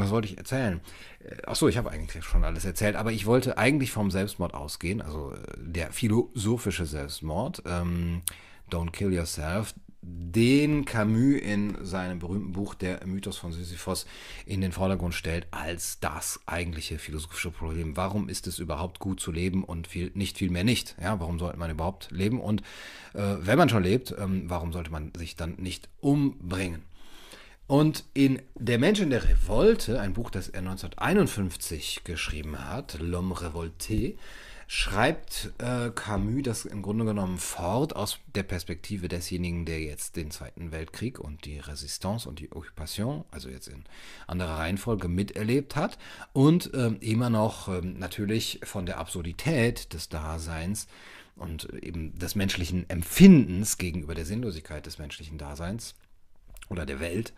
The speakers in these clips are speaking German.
Was wollte ich erzählen? Äh, Achso, ich habe eigentlich schon alles erzählt, aber ich wollte eigentlich vom Selbstmord ausgehen, also äh, der philosophische Selbstmord, ähm, Don't Kill Yourself, den Camus in seinem berühmten Buch Der Mythos von Sisyphos in den Vordergrund stellt als das eigentliche philosophische Problem. Warum ist es überhaupt gut zu leben und viel, nicht viel mehr nicht? Ja, warum sollte man überhaupt leben? Und äh, wenn man schon lebt, ähm, warum sollte man sich dann nicht umbringen? Und in Der Mensch in der Revolte, ein Buch, das er 1951 geschrieben hat, L'Homme Revolté, schreibt äh, Camus das im Grunde genommen fort aus der Perspektive desjenigen, der jetzt den Zweiten Weltkrieg und die Resistance und die Occupation, also jetzt in anderer Reihenfolge, miterlebt hat und äh, immer noch äh, natürlich von der Absurdität des Daseins und eben des menschlichen Empfindens gegenüber der Sinnlosigkeit des menschlichen Daseins oder der Welt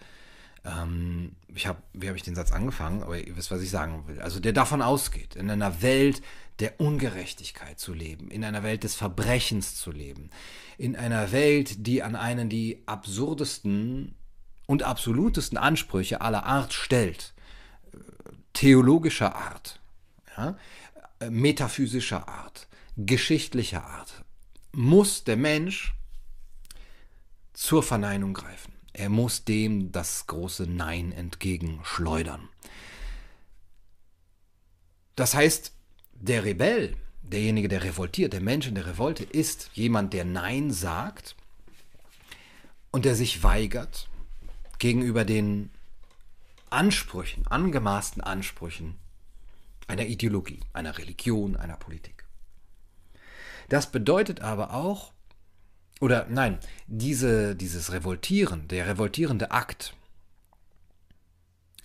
ähm, ich habe, wie habe ich den Satz angefangen, aber ihr wisst, was ich sagen will. Also der davon ausgeht, in einer Welt der Ungerechtigkeit zu leben, in einer Welt des Verbrechens zu leben, in einer Welt, die an einen die absurdesten und absolutesten Ansprüche aller Art stellt, theologischer Art, ja, metaphysischer Art, geschichtlicher Art, muss der Mensch zur Verneinung greifen. Er muss dem das große Nein entgegenschleudern. Das heißt, der Rebell, derjenige, der revoltiert, der Mensch in der Revolte, ist jemand, der Nein sagt und der sich weigert gegenüber den Ansprüchen, angemaßten Ansprüchen einer Ideologie, einer Religion, einer Politik. Das bedeutet aber auch, oder nein, diese, dieses Revoltieren, der revoltierende Akt.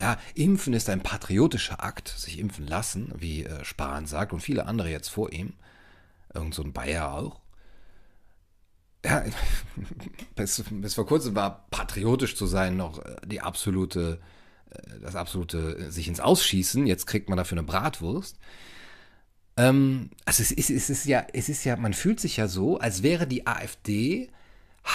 Ja, impfen ist ein patriotischer Akt, sich impfen lassen, wie äh, Spahn sagt und viele andere jetzt vor ihm. Irgend so ein Bayer auch. Ja, bis, bis vor kurzem war patriotisch zu sein noch äh, die absolute, äh, das absolute sich ins Ausschießen. Jetzt kriegt man dafür eine Bratwurst. Ähm, also es ist, es ist ja, es ist ja, man fühlt sich ja so, als wäre die AfD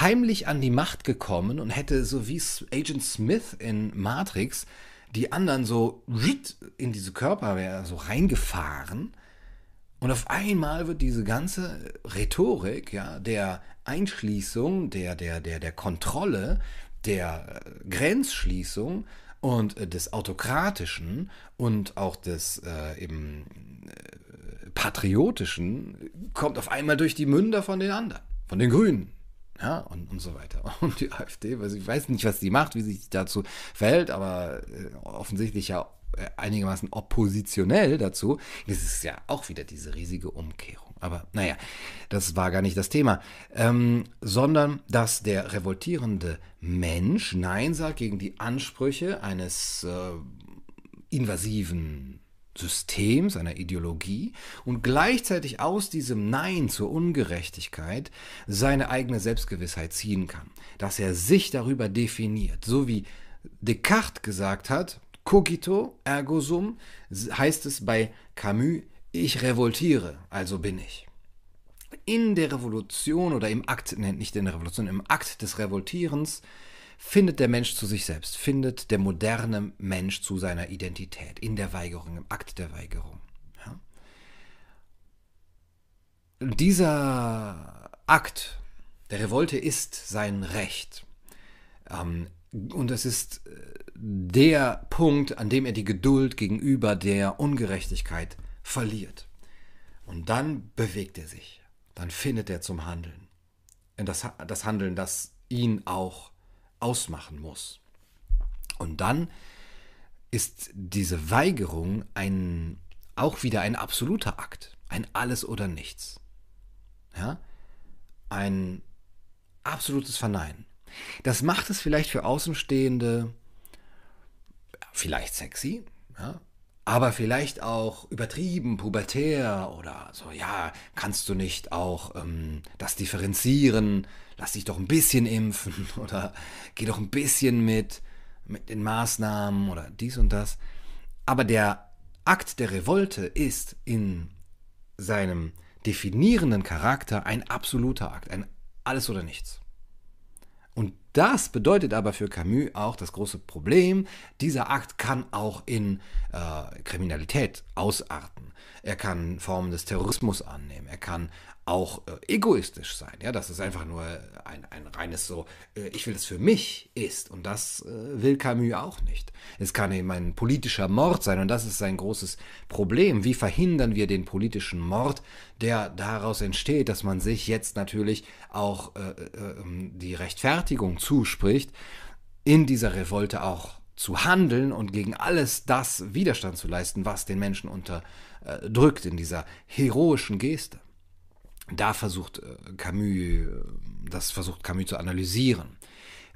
heimlich an die Macht gekommen und hätte so wie Agent Smith in Matrix die anderen so in diese Körper so reingefahren. Und auf einmal wird diese ganze Rhetorik ja, der Einschließung, der, der, der, der Kontrolle, der Grenzschließung und äh, des Autokratischen und auch des äh, eben Patriotischen kommt auf einmal durch die Münder von den anderen, von den Grünen. Ja, und, und so weiter. Und die AfD, also ich weiß nicht, was die macht, wie sich dazu verhält, aber äh, offensichtlich ja äh, einigermaßen oppositionell dazu. Das ist ja auch wieder diese riesige Umkehrung. Aber naja, das war gar nicht das Thema, ähm, sondern dass der revoltierende Mensch Nein sagt gegen die Ansprüche eines äh, invasiven Systems, einer Ideologie und gleichzeitig aus diesem Nein zur Ungerechtigkeit seine eigene Selbstgewissheit ziehen kann, dass er sich darüber definiert, so wie Descartes gesagt hat, cogito ergo sum, heißt es bei Camus, ich revoltiere, also bin ich. In der Revolution oder im Akt, nicht in der Revolution, im Akt des Revoltierens findet der Mensch zu sich selbst, findet der moderne Mensch zu seiner Identität, in der Weigerung, im Akt der Weigerung. Ja? Dieser Akt der Revolte ist sein Recht. Ähm, und es ist äh, der Punkt, an dem er die Geduld gegenüber der Ungerechtigkeit verliert. Und dann bewegt er sich, dann findet er zum Handeln. Das, das Handeln, das ihn auch ausmachen muss. Und dann ist diese Weigerung ein, auch wieder ein absoluter Akt, ein Alles oder Nichts. Ja? Ein absolutes Verneinen. Das macht es vielleicht für Außenstehende vielleicht sexy, ja? aber vielleicht auch übertrieben, pubertär oder so, ja, kannst du nicht auch ähm, das differenzieren, lass dich doch ein bisschen impfen oder geh doch ein bisschen mit, mit den Maßnahmen oder dies und das. Aber der Akt der Revolte ist in seinem definierenden Charakter ein absoluter Akt, ein alles oder nichts. Und das bedeutet aber für Camus auch das große Problem, dieser Akt kann auch in äh, Kriminalität ausarten. Er kann Formen des Terrorismus annehmen, er kann auch äh, egoistisch sein. Ja, dass es einfach nur ein, ein reines so, äh, ich will es für mich ist. Und das äh, will Camus auch nicht. Es kann eben ein politischer Mord sein und das ist sein großes Problem. Wie verhindern wir den politischen Mord, der daraus entsteht, dass man sich jetzt natürlich auch äh, äh, ähm, die Rechtfertigung zuspricht, in dieser Revolte auch zu handeln und gegen alles das Widerstand zu leisten, was den Menschen unterdrückt in dieser heroischen Geste da versucht äh, Camus, das versucht Camus zu analysieren.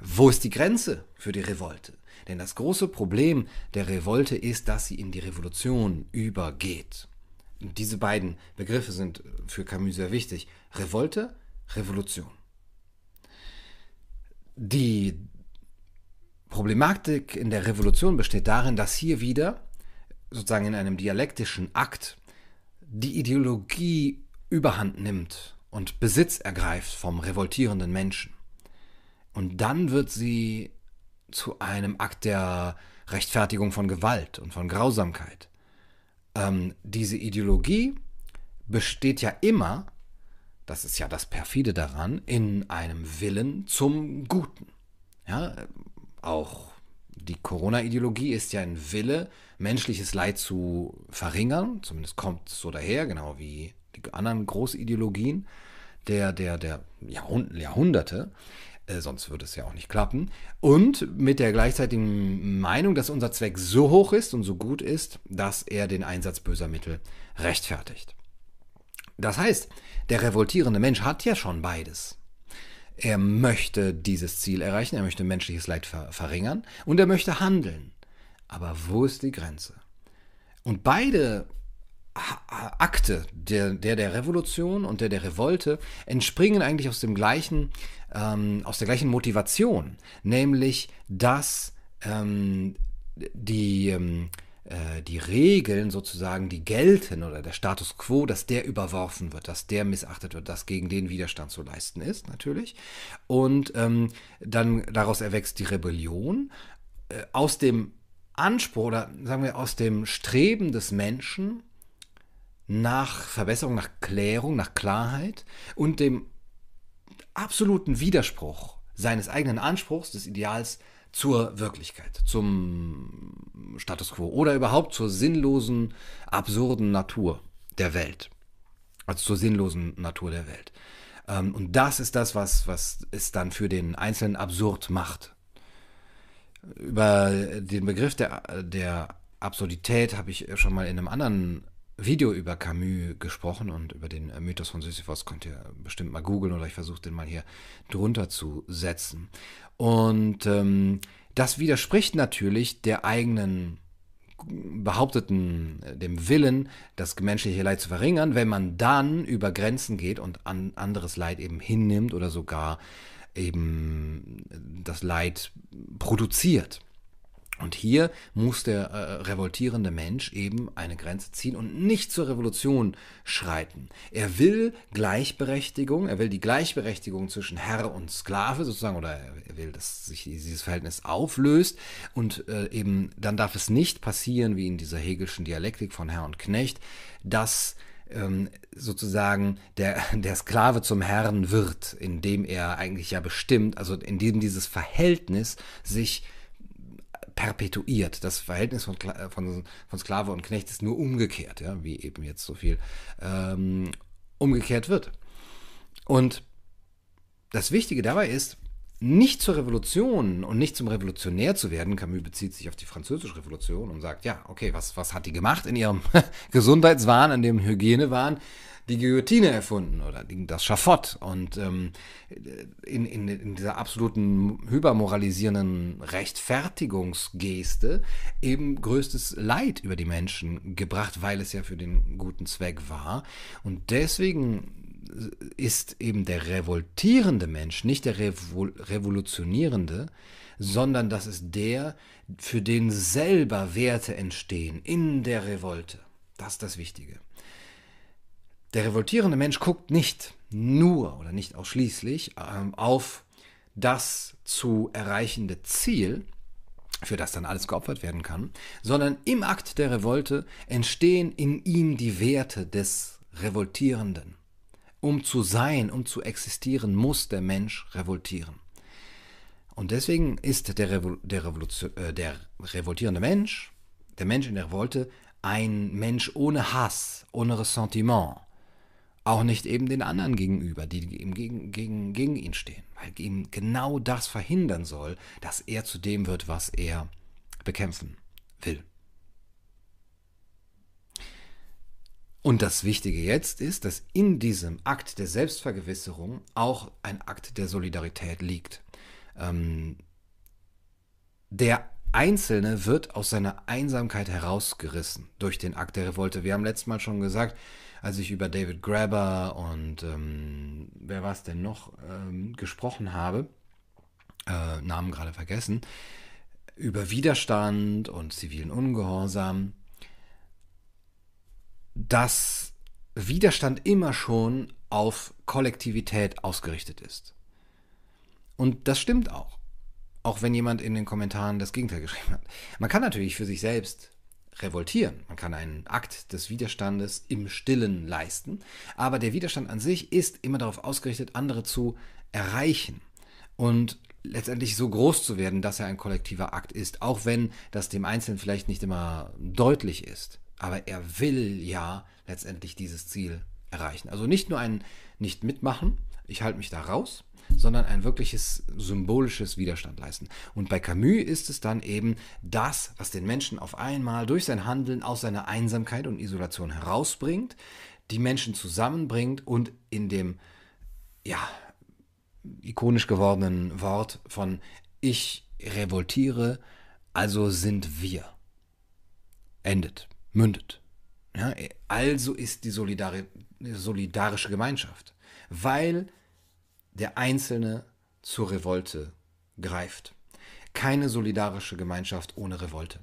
Wo ist die Grenze für die Revolte? Denn das große Problem der Revolte ist, dass sie in die Revolution übergeht. Und diese beiden Begriffe sind für Camus sehr wichtig. Revolte, Revolution. Die Problematik in der Revolution besteht darin, dass hier wieder, sozusagen in einem dialektischen Akt, die Ideologie überhand nimmt und Besitz ergreift vom revoltierenden Menschen. Und dann wird sie zu einem Akt der Rechtfertigung von Gewalt und von Grausamkeit. Ähm, diese Ideologie besteht ja immer, das ist ja das perfide daran, in einem Willen zum Guten. Ja, auch die Corona-Ideologie ist ja ein Wille, menschliches Leid zu verringern, zumindest kommt es so daher, genau wie die anderen Großideologien der, der, der Jahrhunderte, äh, sonst würde es ja auch nicht klappen, und mit der gleichzeitigen Meinung, dass unser Zweck so hoch ist und so gut ist, dass er den Einsatz böser Mittel rechtfertigt. Das heißt, der revoltierende Mensch hat ja schon beides. Er möchte dieses Ziel erreichen, er möchte menschliches Leid ver verringern und er möchte handeln. Aber wo ist die Grenze? Und beide Akte, der, der der Revolution und der der Revolte, entspringen eigentlich aus dem gleichen, ähm, aus der gleichen Motivation, nämlich dass ähm, die, ähm, äh, die Regeln sozusagen, die gelten oder der Status quo, dass der überworfen wird, dass der missachtet wird, dass gegen den Widerstand zu leisten ist, natürlich. Und ähm, dann daraus erwächst die Rebellion äh, aus dem Anspruch oder sagen wir aus dem Streben des Menschen, nach Verbesserung, nach Klärung, nach Klarheit und dem absoluten Widerspruch seines eigenen Anspruchs, des Ideals zur Wirklichkeit, zum Status quo oder überhaupt zur sinnlosen, absurden Natur der Welt. Also zur sinnlosen Natur der Welt. Ähm, und das ist das, was, was es dann für den Einzelnen absurd macht. Über den Begriff der, der Absurdität habe ich schon mal in einem anderen Video über Camus gesprochen und über den Mythos von Sisyphos könnt ihr bestimmt mal googeln oder ich versuche den mal hier drunter zu setzen. Und ähm, das widerspricht natürlich der eigenen behaupteten, äh, dem Willen, das menschliche Leid zu verringern, wenn man dann über Grenzen geht und an anderes Leid eben hinnimmt oder sogar eben das Leid produziert. Und hier muss der äh, revoltierende Mensch eben eine Grenze ziehen und nicht zur Revolution schreiten. Er will Gleichberechtigung, er will die Gleichberechtigung zwischen Herr und Sklave sozusagen, oder er will, dass sich dieses Verhältnis auflöst und äh, eben dann darf es nicht passieren, wie in dieser Hegelschen Dialektik von Herr und Knecht, dass ähm, sozusagen der, der Sklave zum Herrn wird, indem er eigentlich ja bestimmt, also indem dieses Verhältnis sich perpetuiert. Das Verhältnis von, äh, von, von Sklave und Knecht ist nur umgekehrt, ja, wie eben jetzt so viel ähm, umgekehrt wird. Und das Wichtige dabei ist, nicht zur Revolution und nicht zum Revolutionär zu werden. Camus bezieht sich auf die französische Revolution und sagt, ja, okay, was, was hat die gemacht in ihrem Gesundheitswahn, in dem Hygienewahn? Die Guillotine erfunden oder das Schafott. Und ähm, in, in, in dieser absoluten hypermoralisierenden Rechtfertigungsgeste eben größtes Leid über die Menschen gebracht, weil es ja für den guten Zweck war. Und deswegen ist eben der revoltierende Mensch nicht der Revol revolutionierende, sondern das ist der, für den selber Werte entstehen in der Revolte. Das ist das Wichtige. Der revoltierende Mensch guckt nicht nur oder nicht ausschließlich ähm, auf das zu erreichende Ziel, für das dann alles geopfert werden kann, sondern im Akt der Revolte entstehen in ihm die Werte des Revoltierenden. Um zu sein, um zu existieren, muss der Mensch revoltieren. Und deswegen ist der, Revol der, äh, der revoltierende Mensch, der Mensch in der Revolte, ein Mensch ohne Hass, ohne Ressentiment. Auch nicht eben den anderen gegenüber, die ihm gegen, gegen, gegen ihn stehen, weil ihm genau das verhindern soll, dass er zu dem wird, was er bekämpfen will. Und das Wichtige jetzt ist, dass in diesem Akt der Selbstvergewisserung auch ein Akt der Solidarität liegt. Ähm, der Einzelne wird aus seiner Einsamkeit herausgerissen durch den Akt der Revolte. Wir haben letztes Mal schon gesagt, als ich über David Grabber und ähm, wer war es denn noch ähm, gesprochen habe, äh, Namen gerade vergessen, über Widerstand und zivilen Ungehorsam, dass Widerstand immer schon auf Kollektivität ausgerichtet ist. Und das stimmt auch. Auch wenn jemand in den Kommentaren das Gegenteil geschrieben hat. Man kann natürlich für sich selbst revoltieren. Man kann einen Akt des Widerstandes im Stillen leisten. Aber der Widerstand an sich ist immer darauf ausgerichtet, andere zu erreichen und letztendlich so groß zu werden, dass er ein kollektiver Akt ist. Auch wenn das dem Einzelnen vielleicht nicht immer deutlich ist. Aber er will ja letztendlich dieses Ziel erreichen. Also nicht nur ein nicht mitmachen, ich halte mich da raus, sondern ein wirkliches symbolisches Widerstand leisten. Und bei Camus ist es dann eben das, was den Menschen auf einmal durch sein Handeln aus seiner Einsamkeit und Isolation herausbringt, die Menschen zusammenbringt und in dem, ja, ikonisch gewordenen Wort von ich revoltiere, also sind wir. Endet, mündet. Ja, also ist die Solidari solidarische Gemeinschaft, weil der Einzelne zur Revolte greift. Keine solidarische Gemeinschaft ohne Revolte.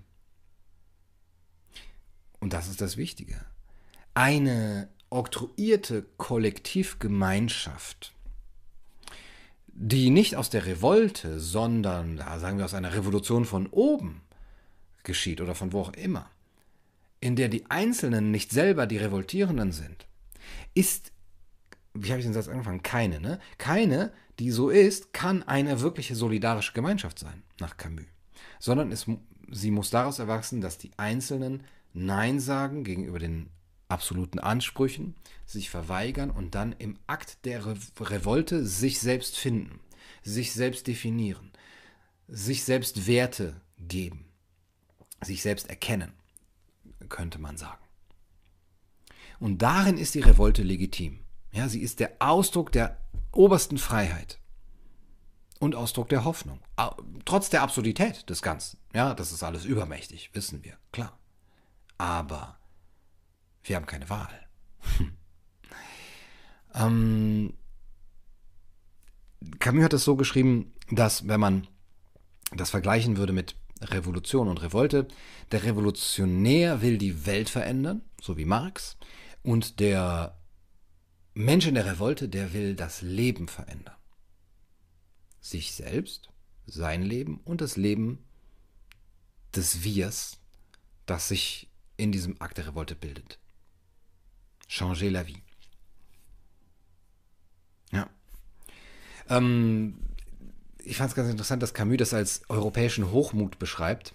Und das ist das Wichtige. Eine oktroyierte Kollektivgemeinschaft, die nicht aus der Revolte, sondern, sagen wir, aus einer Revolution von oben geschieht oder von wo auch immer, in der die Einzelnen nicht selber die Revoltierenden sind, ist wie habe ich den Satz angefangen? Keine, ne? Keine, die so ist, kann eine wirkliche solidarische Gemeinschaft sein, nach Camus. Sondern es, sie muss daraus erwachsen, dass die Einzelnen Nein sagen gegenüber den absoluten Ansprüchen, sich verweigern und dann im Akt der Re Revolte sich selbst finden, sich selbst definieren, sich selbst Werte geben, sich selbst erkennen, könnte man sagen. Und darin ist die Revolte legitim. Ja, sie ist der Ausdruck der obersten Freiheit und Ausdruck der Hoffnung. Trotz der Absurdität des Ganzen. Ja, das ist alles übermächtig, wissen wir, klar. Aber wir haben keine Wahl. ähm, Camus hat es so geschrieben, dass wenn man das vergleichen würde mit Revolution und Revolte, der Revolutionär will die Welt verändern, so wie Marx, und der Mensch in der Revolte, der will das Leben verändern. Sich selbst, sein Leben und das Leben des Wirs, das sich in diesem Akt der Revolte bildet. Changer la vie. Ja. Ähm, ich fand es ganz interessant, dass Camus das als europäischen Hochmut beschreibt.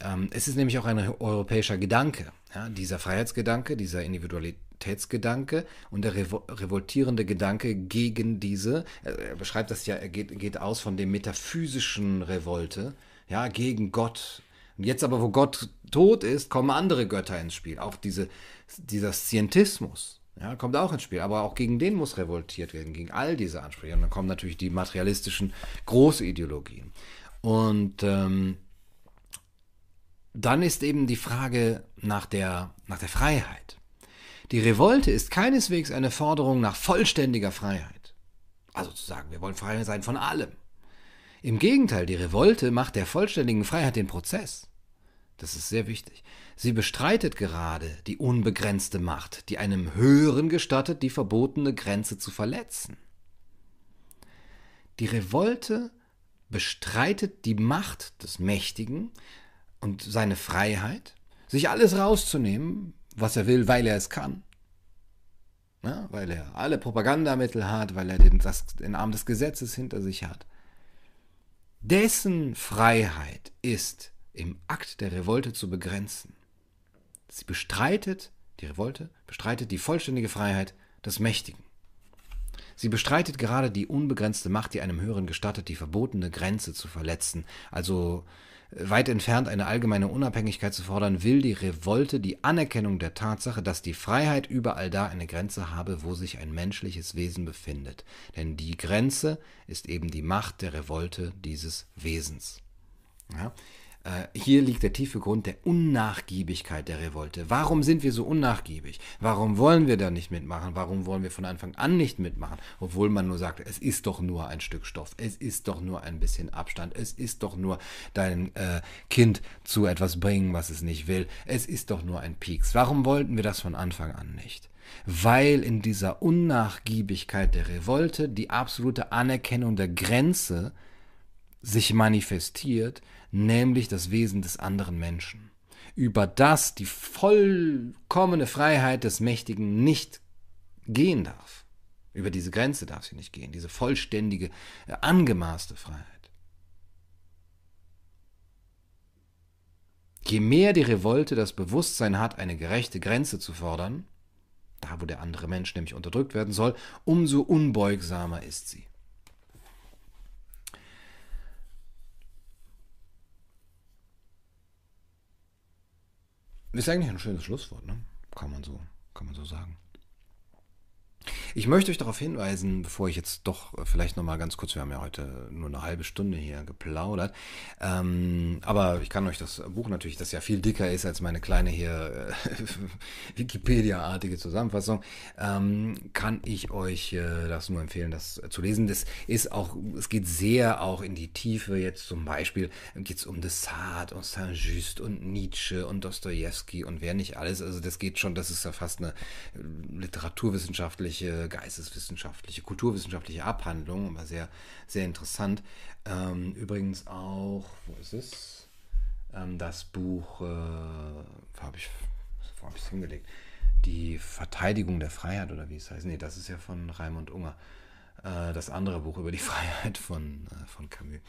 Ähm, es ist nämlich auch ein europäischer Gedanke. Ja, dieser Freiheitsgedanke, dieser Individualität Identitätsgedanke und der revoltierende Gedanke gegen diese, er beschreibt das ja, er geht, geht aus von dem metaphysischen Revolte, ja, gegen Gott. Und jetzt aber, wo Gott tot ist, kommen andere Götter ins Spiel. Auch diese, dieser Scientismus, ja, kommt auch ins Spiel. Aber auch gegen den muss revoltiert werden, gegen all diese Ansprüche. Und dann kommen natürlich die materialistischen Großideologien. Und ähm, dann ist eben die Frage nach der, nach der Freiheit. Die Revolte ist keineswegs eine Forderung nach vollständiger Freiheit. Also zu sagen, wir wollen frei sein von allem. Im Gegenteil, die Revolte macht der vollständigen Freiheit den Prozess. Das ist sehr wichtig. Sie bestreitet gerade die unbegrenzte Macht, die einem Höheren gestattet, die verbotene Grenze zu verletzen. Die Revolte bestreitet die Macht des Mächtigen und seine Freiheit, sich alles rauszunehmen, was er will, weil er es kann. Ja, weil er alle Propagandamittel hat, weil er den, das, den Arm des Gesetzes hinter sich hat. Dessen Freiheit ist im Akt der Revolte zu begrenzen. Sie bestreitet, die Revolte bestreitet die vollständige Freiheit des Mächtigen. Sie bestreitet gerade die unbegrenzte Macht, die einem Höheren gestattet, die verbotene Grenze zu verletzen, also weit entfernt eine allgemeine Unabhängigkeit zu fordern, will die Revolte die Anerkennung der Tatsache, dass die Freiheit überall da eine Grenze habe, wo sich ein menschliches Wesen befindet. Denn die Grenze ist eben die Macht der Revolte dieses Wesens. Ja? Äh, hier liegt der tiefe Grund der Unnachgiebigkeit der Revolte. Warum sind wir so unnachgiebig? Warum wollen wir da nicht mitmachen? Warum wollen wir von Anfang an nicht mitmachen? Obwohl man nur sagt, es ist doch nur ein Stück Stoff, es ist doch nur ein bisschen Abstand, es ist doch nur dein äh, Kind zu etwas bringen, was es nicht will, es ist doch nur ein Pieks. Warum wollten wir das von Anfang an nicht? weil in dieser Unnachgiebigkeit der Revolte die absolute Anerkennung der Grenze sich manifestiert, nämlich das Wesen des anderen Menschen, über das die vollkommene Freiheit des Mächtigen nicht gehen darf. Über diese Grenze darf sie nicht gehen, diese vollständige, äh, angemaßte Freiheit. Je mehr die Revolte das Bewusstsein hat, eine gerechte Grenze zu fordern, da wo der andere Mensch nämlich unterdrückt werden soll, umso unbeugsamer ist sie. Ist eigentlich ein schönes Schlusswort, ne? Kann man so, kann man so sagen. Ich möchte euch darauf hinweisen, bevor ich jetzt doch äh, vielleicht nochmal ganz kurz, wir haben ja heute nur eine halbe Stunde hier geplaudert, ähm, aber ich kann euch das Buch natürlich, das ja viel dicker ist als meine kleine hier äh, Wikipedia-artige Zusammenfassung, ähm, kann ich euch äh, das nur empfehlen, das zu lesen. Das ist auch, es geht sehr auch in die Tiefe. Jetzt zum Beispiel geht es um Desart und Saint-Just und Nietzsche und Dostoevsky und wer nicht alles. Also das geht schon, das ist ja fast eine geisteswissenschaftliche, kulturwissenschaftliche Abhandlung, war sehr, sehr interessant. Ähm, übrigens auch, wo ist es? Ähm, das Buch, äh, wo habe ich wo hab es hingelegt? Die Verteidigung der Freiheit oder wie es heißt. Nee, das ist ja von Raimund Unger. Äh, das andere Buch über die Freiheit von, äh, von Camus.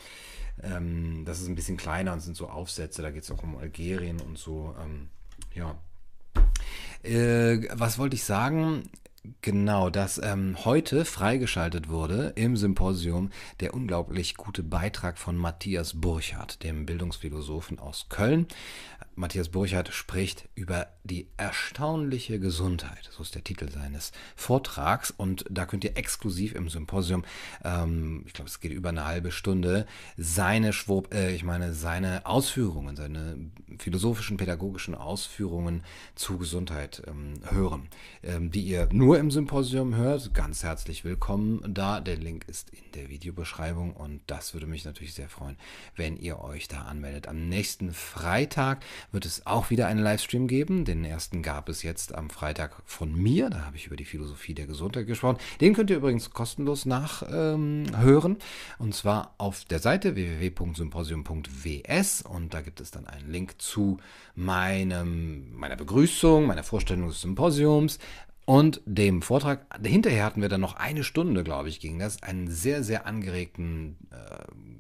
Ähm, das ist ein bisschen kleiner und sind so Aufsätze, da geht es auch um Algerien und so. Ähm, ja. Äh, was wollte ich sagen? Genau, dass ähm, heute freigeschaltet wurde im Symposium der unglaublich gute Beitrag von Matthias Burchardt, dem Bildungsphilosophen aus Köln. Matthias Burchardt spricht über die erstaunliche Gesundheit. So ist der Titel seines Vortrags. Und da könnt ihr exklusiv im Symposium, ähm, ich glaube, es geht über eine halbe Stunde, seine Schwob, äh, ich meine, seine Ausführungen, seine philosophischen, pädagogischen Ausführungen zu Gesundheit ähm, hören, ähm, die ihr nur im Symposium hört. Ganz herzlich willkommen da. Der Link ist in der Videobeschreibung und das würde mich natürlich sehr freuen, wenn ihr euch da anmeldet. Am nächsten Freitag wird es auch wieder einen Livestream geben. Den ersten gab es jetzt am Freitag von mir. Da habe ich über die Philosophie der Gesundheit gesprochen. Den könnt ihr übrigens kostenlos nachhören. Ähm, und zwar auf der Seite www.symposium.ws. Und da gibt es dann einen Link zu meinem, meiner Begrüßung, meiner Vorstellung des Symposiums, und dem Vortrag. Hinterher hatten wir dann noch eine Stunde, glaube ich, ging das, einen sehr, sehr angeregten äh,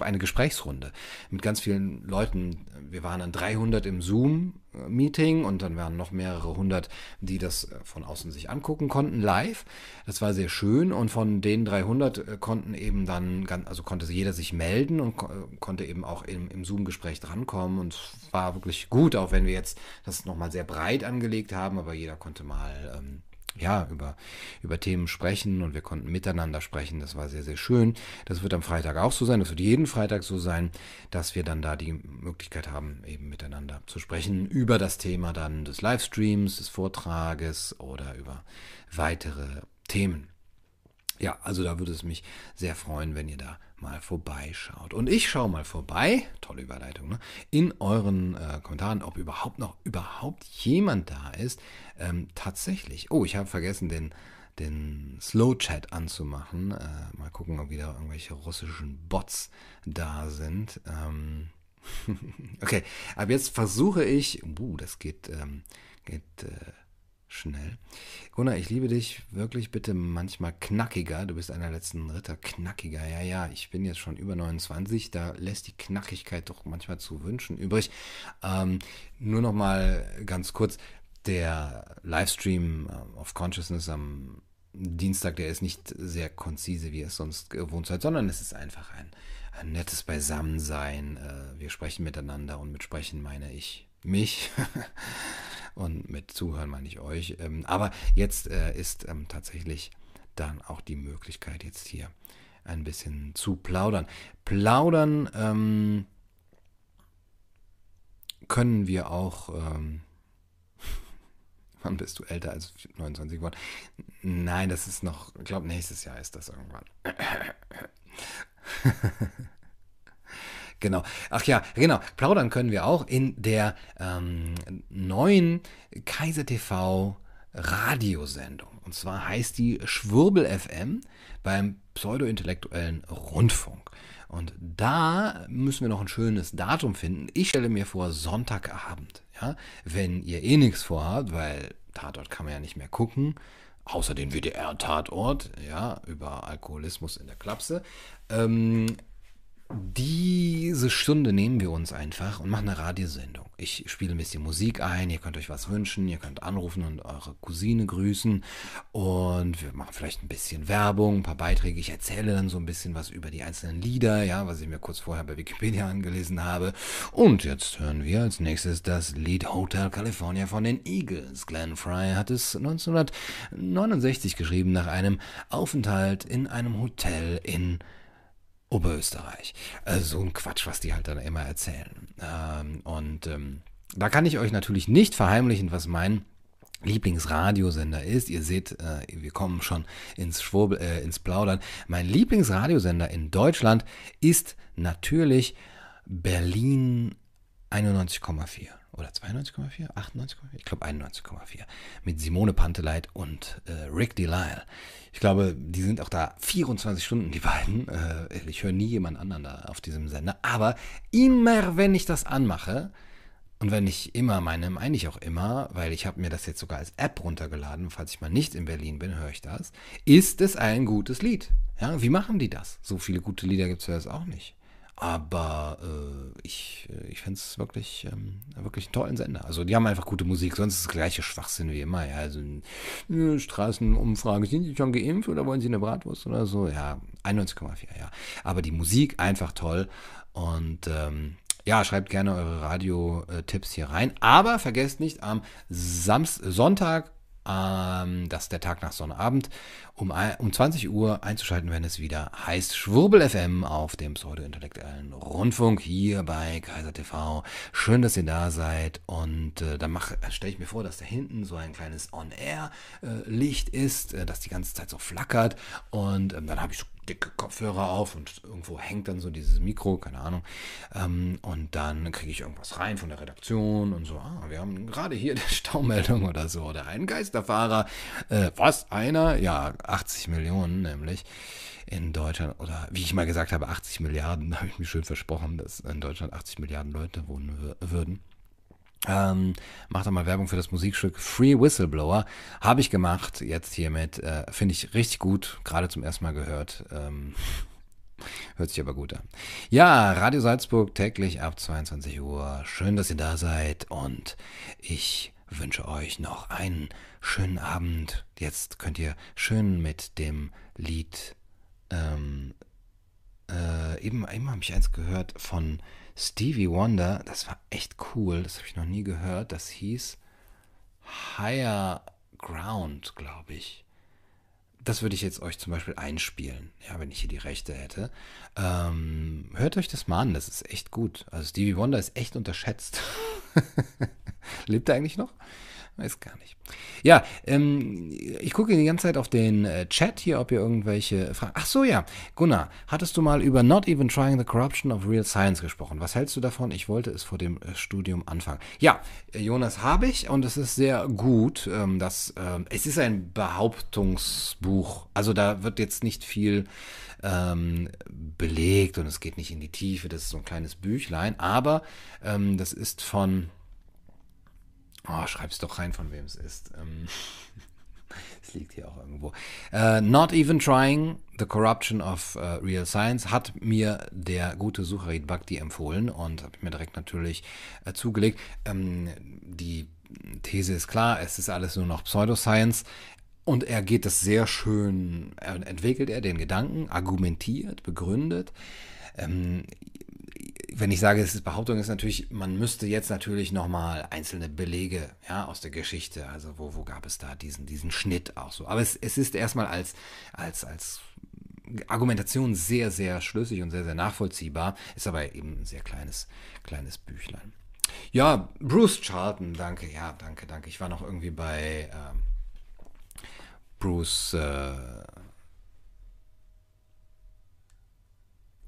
eine Gesprächsrunde mit ganz vielen Leuten. Wir waren dann 300 im Zoom-Meeting und dann waren noch mehrere hundert, die das äh, von außen sich angucken konnten, live. Das war sehr schön und von den 300 äh, konnten eben dann, also konnte jeder sich melden und konnte eben auch im, im Zoom-Gespräch drankommen und war wirklich gut, auch wenn wir jetzt das nochmal sehr breit angelegt haben, aber jeder konnte mal ähm, ja, über, über Themen sprechen und wir konnten miteinander sprechen. Das war sehr, sehr schön. Das wird am Freitag auch so sein. Das wird jeden Freitag so sein, dass wir dann da die Möglichkeit haben, eben miteinander zu sprechen über das Thema dann des Livestreams, des Vortrages oder über weitere Themen. Ja, also da würde es mich sehr freuen, wenn ihr da mal vorbeischaut. Und ich schaue mal vorbei, tolle Überleitung, ne, in euren äh, Kommentaren, ob überhaupt noch überhaupt jemand da ist. Ähm, tatsächlich, oh, ich habe vergessen, den, den Slow Chat anzumachen. Äh, mal gucken, ob wieder irgendwelche russischen Bots da sind. Ähm okay, aber jetzt versuche ich, uh, das geht, ähm, geht äh, schnell. Gunnar, ich liebe dich wirklich bitte manchmal knackiger. Du bist einer letzten Ritter knackiger. Ja, ja, ich bin jetzt schon über 29. Da lässt die Knackigkeit doch manchmal zu wünschen übrig. Ähm, nur noch mal ganz kurz. Der Livestream äh, of Consciousness am Dienstag, der ist nicht sehr konzise, wie es sonst gewohnt seid, sondern es ist einfach ein, ein nettes Beisammensein. Äh, wir sprechen miteinander und mit sprechen meine ich mich. Und mit Zuhören meine ich euch. Ähm, aber jetzt äh, ist ähm, tatsächlich dann auch die Möglichkeit, jetzt hier ein bisschen zu plaudern. Plaudern ähm, können wir auch. Ähm, wann bist du älter als 29 geworden? Nein, das ist noch, ich glaube, nächstes Jahr ist das irgendwann. Genau. Ach ja, genau. Plaudern können wir auch in der ähm, neuen Kaiser TV Radiosendung. Und zwar heißt die Schwurbel FM beim pseudo-intellektuellen Rundfunk. Und da müssen wir noch ein schönes Datum finden. Ich stelle mir vor Sonntagabend. Ja? Wenn ihr eh nichts vorhabt, weil Tatort kann man ja nicht mehr gucken, außer den WDR-Tatort, ja, über Alkoholismus in der Klapse. Ähm, diese Stunde nehmen wir uns einfach und machen eine Radiosendung. Ich spiele ein bisschen Musik ein, ihr könnt euch was wünschen, ihr könnt anrufen und eure Cousine grüßen und wir machen vielleicht ein bisschen Werbung, ein paar Beiträge. Ich erzähle dann so ein bisschen was über die einzelnen Lieder, ja, was ich mir kurz vorher bei Wikipedia angelesen habe. Und jetzt hören wir als nächstes das Lied Hotel California von den Eagles. Glenn Fry hat es 1969 geschrieben nach einem Aufenthalt in einem Hotel in Oberösterreich. Also so ein Quatsch, was die halt dann immer erzählen. Ähm, und ähm, da kann ich euch natürlich nicht verheimlichen, was mein Lieblingsradiosender ist. Ihr seht, äh, wir kommen schon ins Schwurbel, äh, ins Plaudern. Mein Lieblingsradiosender in Deutschland ist natürlich Berlin 91,4 oder 92,4, 98,4, ich glaube 91,4 mit Simone Panteleit und äh, Rick Delisle. Ich glaube, die sind auch da 24 Stunden, die beiden. Äh, ich höre nie jemand anderen da auf diesem Sender. Aber immer, wenn ich das anmache, und wenn ich immer meine, meine ich auch immer, weil ich habe mir das jetzt sogar als App runtergeladen, falls ich mal nicht in Berlin bin, höre ich das, ist es ein gutes Lied. Ja, wie machen die das? So viele gute Lieder gibt es ja jetzt auch nicht. Aber äh, ich, äh, ich finde es wirklich, ähm, wirklich einen tollen Sender. Also die haben einfach gute Musik, sonst ist es gleiche Schwachsinn wie immer. Ja, also äh, Straßenumfrage, sind Sie schon geimpft oder wollen Sie eine Bratwurst oder so? Ja, 91,4, ja. Aber die Musik einfach toll. Und ähm, ja, schreibt gerne eure Radio-Tipps hier rein. Aber vergesst nicht, am Samst Sonntag ähm, das ist der Tag nach Sonnabend, um, um 20 Uhr einzuschalten, wenn es wieder heißt Schwurbel FM auf dem pseudo-intellektuellen Rundfunk hier bei Kaiser TV. Schön, dass ihr da seid. Und äh, dann stelle ich mir vor, dass da hinten so ein kleines On-Air-Licht äh, ist, äh, das die ganze Zeit so flackert. Und ähm, dann habe ich so dicke Kopfhörer auf und irgendwo hängt dann so dieses Mikro, keine Ahnung. Ähm, und dann kriege ich irgendwas rein von der Redaktion und so, ah, wir haben gerade hier eine Staumeldung oder so oder einen Geisterfahrer. Äh, was? Einer? Ja, 80 Millionen nämlich in Deutschland oder wie ich mal gesagt habe, 80 Milliarden, habe ich mir schön versprochen, dass in Deutschland 80 Milliarden Leute wohnen würden. Ähm, mach doch mal Werbung für das Musikstück Free Whistleblower. Habe ich gemacht, jetzt hiermit. Äh, Finde ich richtig gut, gerade zum ersten Mal gehört. Ähm, hört sich aber gut an. Ja, Radio Salzburg täglich ab 22 Uhr. Schön, dass ihr da seid und ich wünsche euch noch einen schönen Abend. Jetzt könnt ihr schön mit dem Lied. Ähm, äh, eben eben habe ich eins gehört von Stevie Wonder, das war echt cool, das habe ich noch nie gehört. Das hieß Higher Ground, glaube ich. Das würde ich jetzt euch zum Beispiel einspielen, ja, wenn ich hier die Rechte hätte. Ähm, hört euch das mal an, das ist echt gut. Also Stevie Wonder ist echt unterschätzt. Lebt er eigentlich noch? Weiß gar nicht. Ja, ähm, ich gucke die ganze Zeit auf den äh, Chat hier, ob ihr irgendwelche Fragen. Ach so, ja. Gunnar, hattest du mal über Not Even Trying the Corruption of Real Science gesprochen? Was hältst du davon? Ich wollte es vor dem äh, Studium anfangen. Ja, äh, Jonas habe ich und es ist sehr gut. Ähm, dass, ähm, es ist ein Behauptungsbuch. Also da wird jetzt nicht viel ähm, belegt und es geht nicht in die Tiefe. Das ist so ein kleines Büchlein. Aber ähm, das ist von Oh, schreib's doch rein, von wem es ist. Ähm, es liegt hier auch irgendwo. Uh, Not Even Trying, The Corruption of uh, Real Science hat mir der gute Sucharit Bhakti empfohlen und habe mir direkt natürlich uh, zugelegt. Ähm, die These ist klar, es ist alles nur noch Pseudoscience. Und er geht das sehr schön, entwickelt er den Gedanken, argumentiert, begründet. Ähm, wenn ich sage, es ist Behauptung, ist natürlich, man müsste jetzt natürlich nochmal einzelne Belege ja, aus der Geschichte, also wo, wo gab es da diesen, diesen Schnitt auch so. Aber es, es ist erstmal als, als, als Argumentation sehr, sehr schlüssig und sehr, sehr nachvollziehbar, ist aber eben ein sehr kleines, kleines Büchlein. Ja, Bruce Charlton, danke, ja, danke, danke. Ich war noch irgendwie bei ähm, Bruce äh,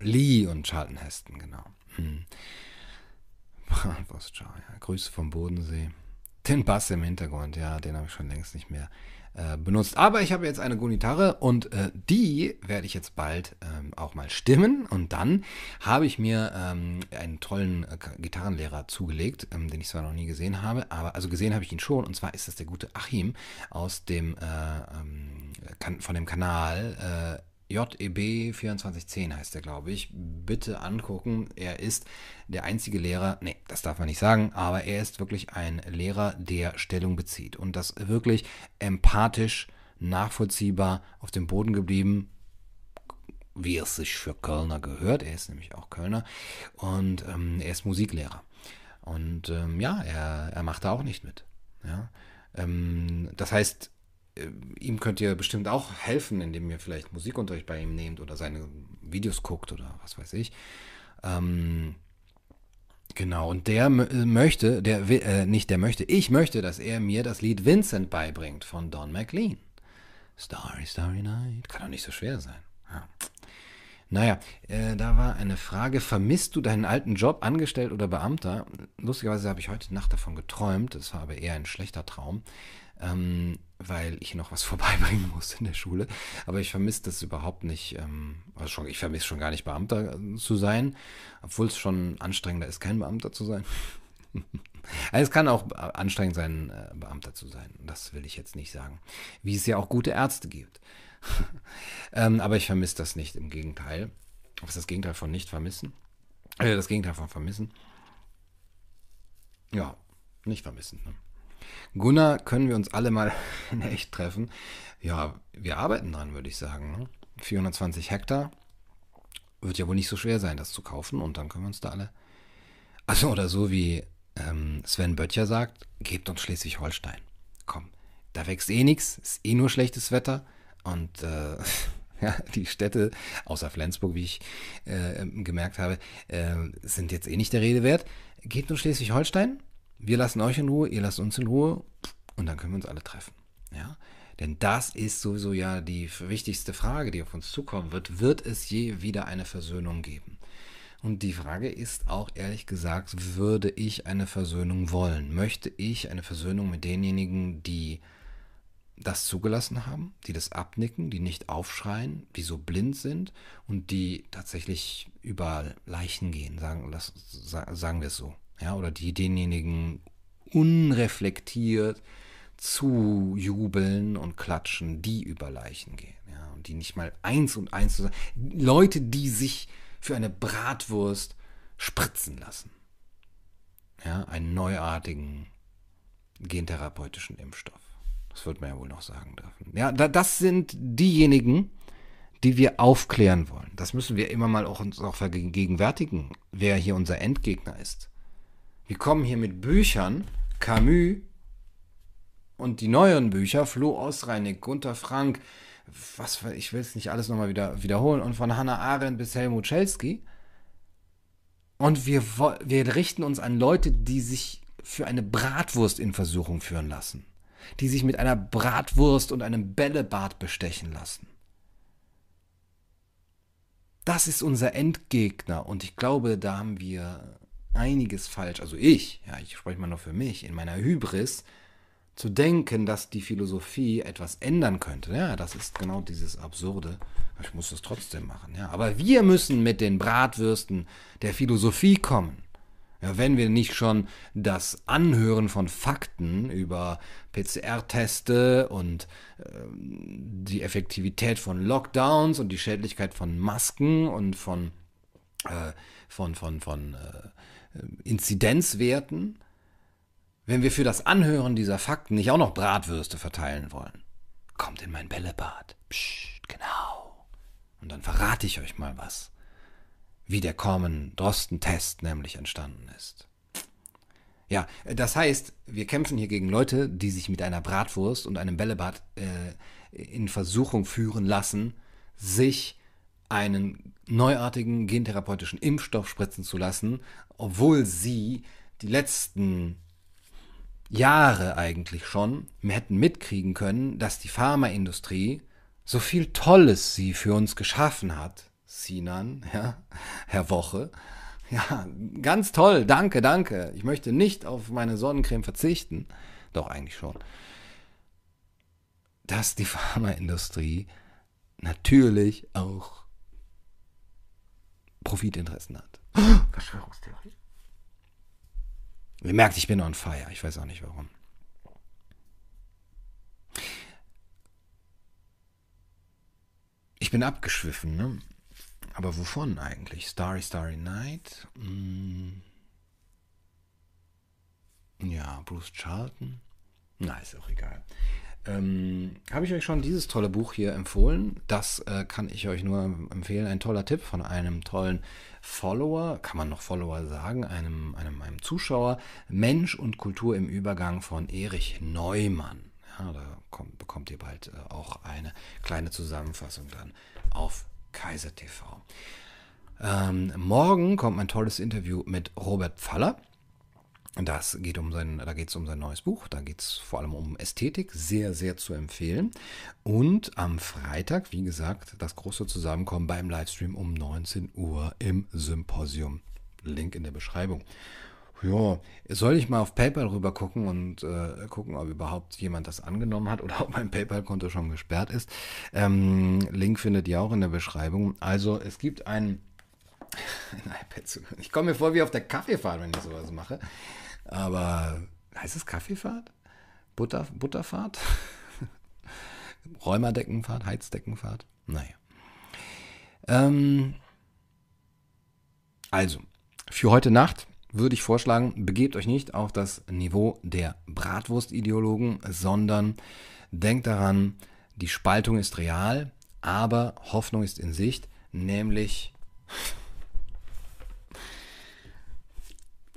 Lee und Charlton Heston, genau. Hm. ja. Grüße vom Bodensee. Den Bass im Hintergrund, ja, den habe ich schon längst nicht mehr äh, benutzt. Aber ich habe jetzt eine Gitarre und äh, die werde ich jetzt bald ähm, auch mal stimmen. Und dann habe ich mir ähm, einen tollen äh, Gitarrenlehrer zugelegt, ähm, den ich zwar noch nie gesehen habe, aber also gesehen habe ich ihn schon. Und zwar ist das der gute Achim aus dem äh, ähm, von dem Kanal äh, JEB 2410 heißt er, glaube ich. Bitte angucken. Er ist der einzige Lehrer, nee, das darf man nicht sagen, aber er ist wirklich ein Lehrer, der Stellung bezieht und das wirklich empathisch, nachvollziehbar auf dem Boden geblieben, wie es sich für Kölner gehört. Er ist nämlich auch Kölner und ähm, er ist Musiklehrer. Und ähm, ja, er, er macht da auch nicht mit. Ja? Ähm, das heißt, ihm könnt ihr bestimmt auch helfen, indem ihr vielleicht Musikunterricht bei ihm nehmt oder seine Videos guckt oder was weiß ich. Ähm, genau, und der möchte, der äh, nicht der möchte, ich möchte, dass er mir das Lied Vincent beibringt von Don McLean. Starry, Starry Night. Kann doch nicht so schwer sein. Ja. Naja, äh, da war eine Frage, vermisst du deinen alten Job, Angestellt oder Beamter? Lustigerweise habe ich heute Nacht davon geträumt, das war aber eher ein schlechter Traum ähm, weil ich noch was vorbeibringen muss in der Schule. Aber ich vermisse das überhaupt nicht. Ähm, also schon, ich vermisse schon gar nicht Beamter äh, zu sein, obwohl es schon anstrengender ist, kein Beamter zu sein. also es kann auch anstrengend sein, äh, Beamter zu sein. Das will ich jetzt nicht sagen. Wie es ja auch gute Ärzte gibt. ähm, aber ich vermisse das nicht, im Gegenteil. Was ist das Gegenteil von nicht vermissen? Äh, das Gegenteil von vermissen. Ja, nicht vermissen. Ne? Gunnar, können wir uns alle mal in echt treffen? Ja, wir arbeiten dran, würde ich sagen. 420 ne? Hektar. Wird ja wohl nicht so schwer sein, das zu kaufen und dann können wir uns da alle. Also, oder so wie ähm, Sven Böttcher sagt, gebt uns Schleswig-Holstein. Komm, da wächst eh nichts, ist eh nur schlechtes Wetter und äh, ja, die Städte, außer Flensburg, wie ich äh, gemerkt habe, äh, sind jetzt eh nicht der Rede wert. Gebt uns Schleswig-Holstein wir lassen euch in Ruhe, ihr lasst uns in Ruhe und dann können wir uns alle treffen. Ja? Denn das ist sowieso ja die wichtigste Frage, die auf uns zukommen wird. Wird es je wieder eine Versöhnung geben? Und die Frage ist auch ehrlich gesagt, würde ich eine Versöhnung wollen? Möchte ich eine Versöhnung mit denjenigen, die das zugelassen haben, die das abnicken, die nicht aufschreien, die so blind sind und die tatsächlich über Leichen gehen, sagen, sagen wir es so ja, oder die denjenigen unreflektiert zujubeln und klatschen, die über Leichen gehen, ja, und die nicht mal eins und eins zu sagen. Leute, die sich für eine Bratwurst spritzen lassen. Ja, einen neuartigen gentherapeutischen Impfstoff. Das wird man ja wohl noch sagen dürfen. Ja, das sind diejenigen, die wir aufklären wollen. Das müssen wir immer mal auch uns auch vergegenwärtigen, wer hier unser Endgegner ist. Wir kommen hier mit Büchern, Camus und die neueren Bücher, Flo Ausreinig, Gunther Frank, was, ich will es nicht alles nochmal wieder wiederholen, und von Hannah Arendt bis Helmut Schelsky. Und wir, wir richten uns an Leute, die sich für eine Bratwurst in Versuchung führen lassen, die sich mit einer Bratwurst und einem Bällebad bestechen lassen. Das ist unser Endgegner. Und ich glaube, da haben wir einiges falsch. Also ich, ja, ich spreche mal nur für mich, in meiner Hybris, zu denken, dass die Philosophie etwas ändern könnte. Ja, das ist genau dieses Absurde. Ich muss das trotzdem machen. Ja, aber wir müssen mit den Bratwürsten der Philosophie kommen. Ja, wenn wir nicht schon das Anhören von Fakten über PCR-Teste und äh, die Effektivität von Lockdowns und die Schädlichkeit von Masken und von, äh, von, von, von äh, Inzidenzwerten, wenn wir für das Anhören dieser Fakten nicht auch noch Bratwürste verteilen wollen. Kommt in mein Bällebad. Psst, genau. Und dann verrate ich euch mal was. Wie der Common-Drosten-Test nämlich entstanden ist. Ja, das heißt, wir kämpfen hier gegen Leute, die sich mit einer Bratwurst und einem Bällebad äh, in Versuchung führen lassen, sich einen neuartigen gentherapeutischen Impfstoff spritzen zu lassen, obwohl sie die letzten Jahre eigentlich schon hätten mitkriegen können, dass die Pharmaindustrie so viel Tolles sie für uns geschaffen hat. Sinan, ja, Herr Woche. Ja, ganz toll, danke, danke. Ich möchte nicht auf meine Sonnencreme verzichten. Doch, eigentlich schon. Dass die Pharmaindustrie natürlich auch Profitinteressen hat. Verschwörungstheorie. Ihr merkt, ich bin on fire. Ich weiß auch nicht warum. Ich bin abgeschwiffen, ne? Aber wovon eigentlich? Starry, Starry Night? Hm. Ja, Bruce Charlton? Na, ist auch egal. Ähm, Habe ich euch schon dieses tolle Buch hier empfohlen? Das äh, kann ich euch nur empfehlen. Ein toller Tipp von einem tollen Follower, kann man noch Follower sagen, einem, einem, einem Zuschauer. Mensch und Kultur im Übergang von Erich Neumann. Ja, da kommt, bekommt ihr bald äh, auch eine kleine Zusammenfassung dann auf Kaiser TV. Ähm, morgen kommt ein tolles Interview mit Robert Pfaller. Das geht um sein, da geht es um sein neues Buch, da geht es vor allem um Ästhetik, sehr, sehr zu empfehlen. Und am Freitag, wie gesagt, das große Zusammenkommen beim Livestream um 19 Uhr im Symposium. Link in der Beschreibung. Ja, soll ich mal auf PayPal rüber gucken und äh, gucken, ob überhaupt jemand das angenommen hat oder ob mein PayPal-Konto schon gesperrt ist. Ähm, Link findet ihr auch in der Beschreibung. Also es gibt ein, ein iPad zu. Ich komme mir vor wie auf der Kaffeefahrt, wenn ich sowas mache. Aber heißt es Kaffeefahrt? Butter, Butterfahrt? Räumerdeckenfahrt? Heizdeckenfahrt? Naja. Ähm, also, für heute Nacht würde ich vorschlagen, begebt euch nicht auf das Niveau der Bratwurst-Ideologen, sondern denkt daran, die Spaltung ist real, aber Hoffnung ist in Sicht, nämlich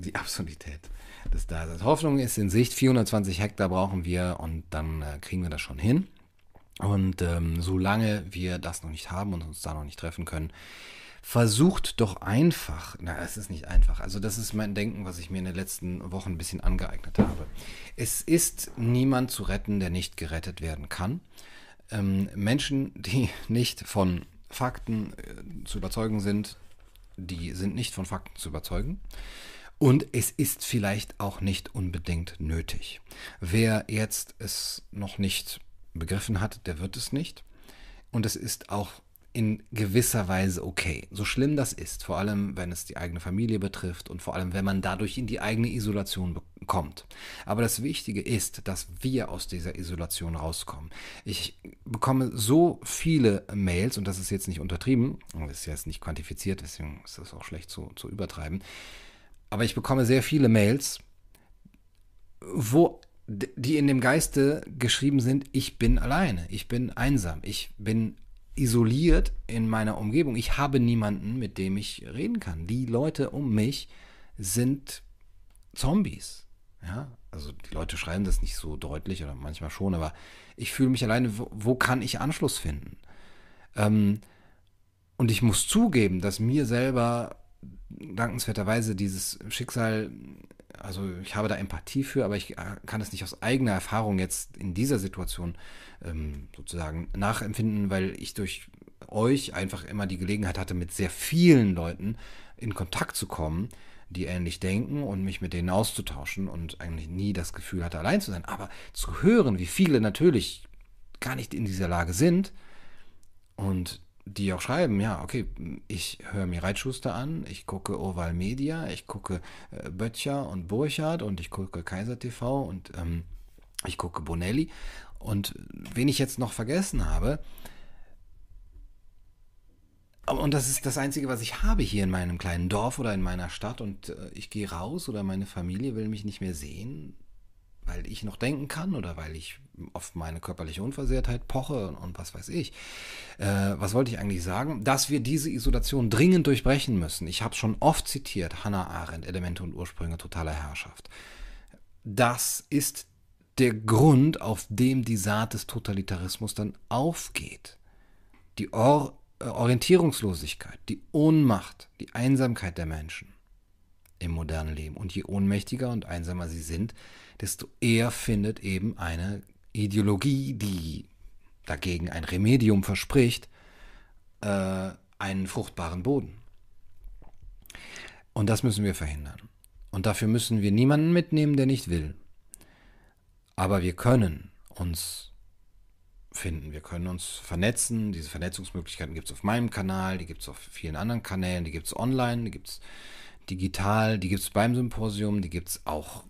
die Absurdität des Daseins. Hoffnung ist in Sicht, 420 Hektar brauchen wir und dann äh, kriegen wir das schon hin. Und ähm, solange wir das noch nicht haben und uns da noch nicht treffen können, versucht doch einfach, na, es ist nicht einfach, also das ist mein Denken, was ich mir in den letzten Wochen ein bisschen angeeignet habe. Es ist niemand zu retten, der nicht gerettet werden kann. Ähm, Menschen, die nicht von Fakten äh, zu überzeugen sind, die sind nicht von Fakten zu überzeugen. Und es ist vielleicht auch nicht unbedingt nötig. Wer jetzt es noch nicht begriffen hat, der wird es nicht. Und es ist auch in gewisser Weise okay. So schlimm das ist, vor allem wenn es die eigene Familie betrifft und vor allem wenn man dadurch in die eigene Isolation kommt. Aber das Wichtige ist, dass wir aus dieser Isolation rauskommen. Ich bekomme so viele Mails, und das ist jetzt nicht untertrieben, das ist jetzt nicht quantifiziert, deswegen ist das auch schlecht zu, zu übertreiben aber ich bekomme sehr viele Mails, wo die in dem Geiste geschrieben sind, ich bin alleine, ich bin einsam, ich bin isoliert in meiner Umgebung, ich habe niemanden, mit dem ich reden kann. Die Leute um mich sind Zombies. Ja, also die Leute schreiben das nicht so deutlich oder manchmal schon, aber ich fühle mich alleine, wo, wo kann ich Anschluss finden? Ähm, und ich muss zugeben, dass mir selber dankenswerterweise dieses Schicksal also ich habe da Empathie für, aber ich äh, kann es nicht aus eigener Erfahrung jetzt in dieser Situation ähm, sozusagen nachempfinden, weil ich durch euch einfach immer die Gelegenheit hatte, mit sehr vielen Leuten in Kontakt zu kommen, die ähnlich denken und mich mit denen auszutauschen und eigentlich nie das Gefühl hatte, allein zu sein. Aber zu hören, wie viele natürlich gar nicht in dieser Lage sind und die auch schreiben, ja, okay, ich höre mir Reitschuster an, ich gucke Oval Media, ich gucke äh, Böttcher und Burchardt und ich gucke Kaiser TV und ähm, ich gucke Bonelli. Und wen ich jetzt noch vergessen habe, und das ist das Einzige, was ich habe hier in meinem kleinen Dorf oder in meiner Stadt und äh, ich gehe raus oder meine Familie will mich nicht mehr sehen, weil ich noch denken kann oder weil ich auf meine körperliche Unversehrtheit poche und was weiß ich. Äh, was wollte ich eigentlich sagen? Dass wir diese Isolation dringend durchbrechen müssen. Ich habe schon oft zitiert, Hannah Arendt, Elemente und Ursprünge totaler Herrschaft. Das ist der Grund, auf dem die Saat des Totalitarismus dann aufgeht. Die Or äh, Orientierungslosigkeit, die Ohnmacht, die Einsamkeit der Menschen im modernen Leben. Und je ohnmächtiger und einsamer sie sind, desto eher findet eben eine Ideologie, die dagegen ein Remedium verspricht, äh, einen fruchtbaren Boden. Und das müssen wir verhindern. Und dafür müssen wir niemanden mitnehmen, der nicht will. Aber wir können uns finden. Wir können uns vernetzen. Diese Vernetzungsmöglichkeiten gibt es auf meinem Kanal, die gibt es auf vielen anderen Kanälen, die gibt es online, die gibt es digital, die gibt es beim Symposium, die gibt es auch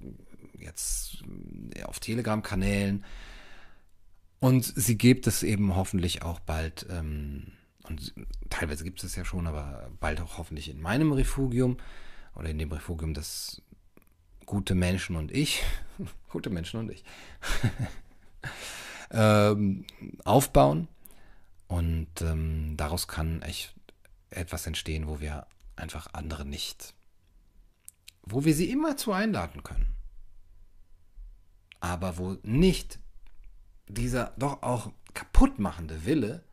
jetzt auf Telegram-Kanälen. Und sie gibt es eben hoffentlich auch bald, ähm, und teilweise gibt es es ja schon, aber bald auch hoffentlich in meinem Refugium oder in dem Refugium des gute Menschen und ich, gute Menschen und ich, ähm, aufbauen. Und ähm, daraus kann echt etwas entstehen, wo wir einfach andere nicht, wo wir sie immer zu einladen können. Aber wo nicht dieser doch auch kaputtmachende Wille,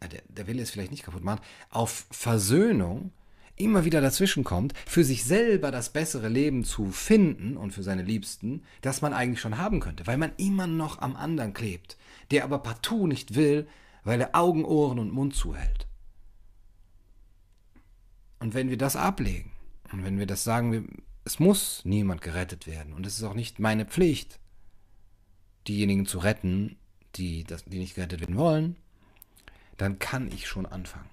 der, der Wille ist vielleicht nicht kaputt machen, auf Versöhnung immer wieder dazwischen kommt, für sich selber das bessere Leben zu finden und für seine Liebsten, das man eigentlich schon haben könnte, weil man immer noch am anderen klebt, der aber partout nicht will, weil er Augen, Ohren und Mund zuhält. Und wenn wir das ablegen und wenn wir das sagen, es muss niemand gerettet werden und es ist auch nicht meine Pflicht, diejenigen zu retten, die, das, die nicht gerettet werden wollen, dann kann ich schon anfangen.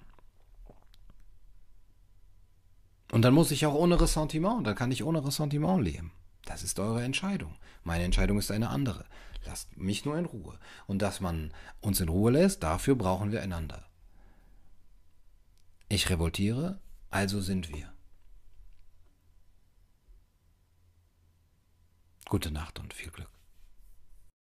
Und dann muss ich auch ohne Ressentiment, dann kann ich ohne Ressentiment leben. Das ist eure Entscheidung. Meine Entscheidung ist eine andere. Lasst mich nur in Ruhe. Und dass man uns in Ruhe lässt, dafür brauchen wir einander. Ich revoltiere, also sind wir. Gute Nacht und viel Glück.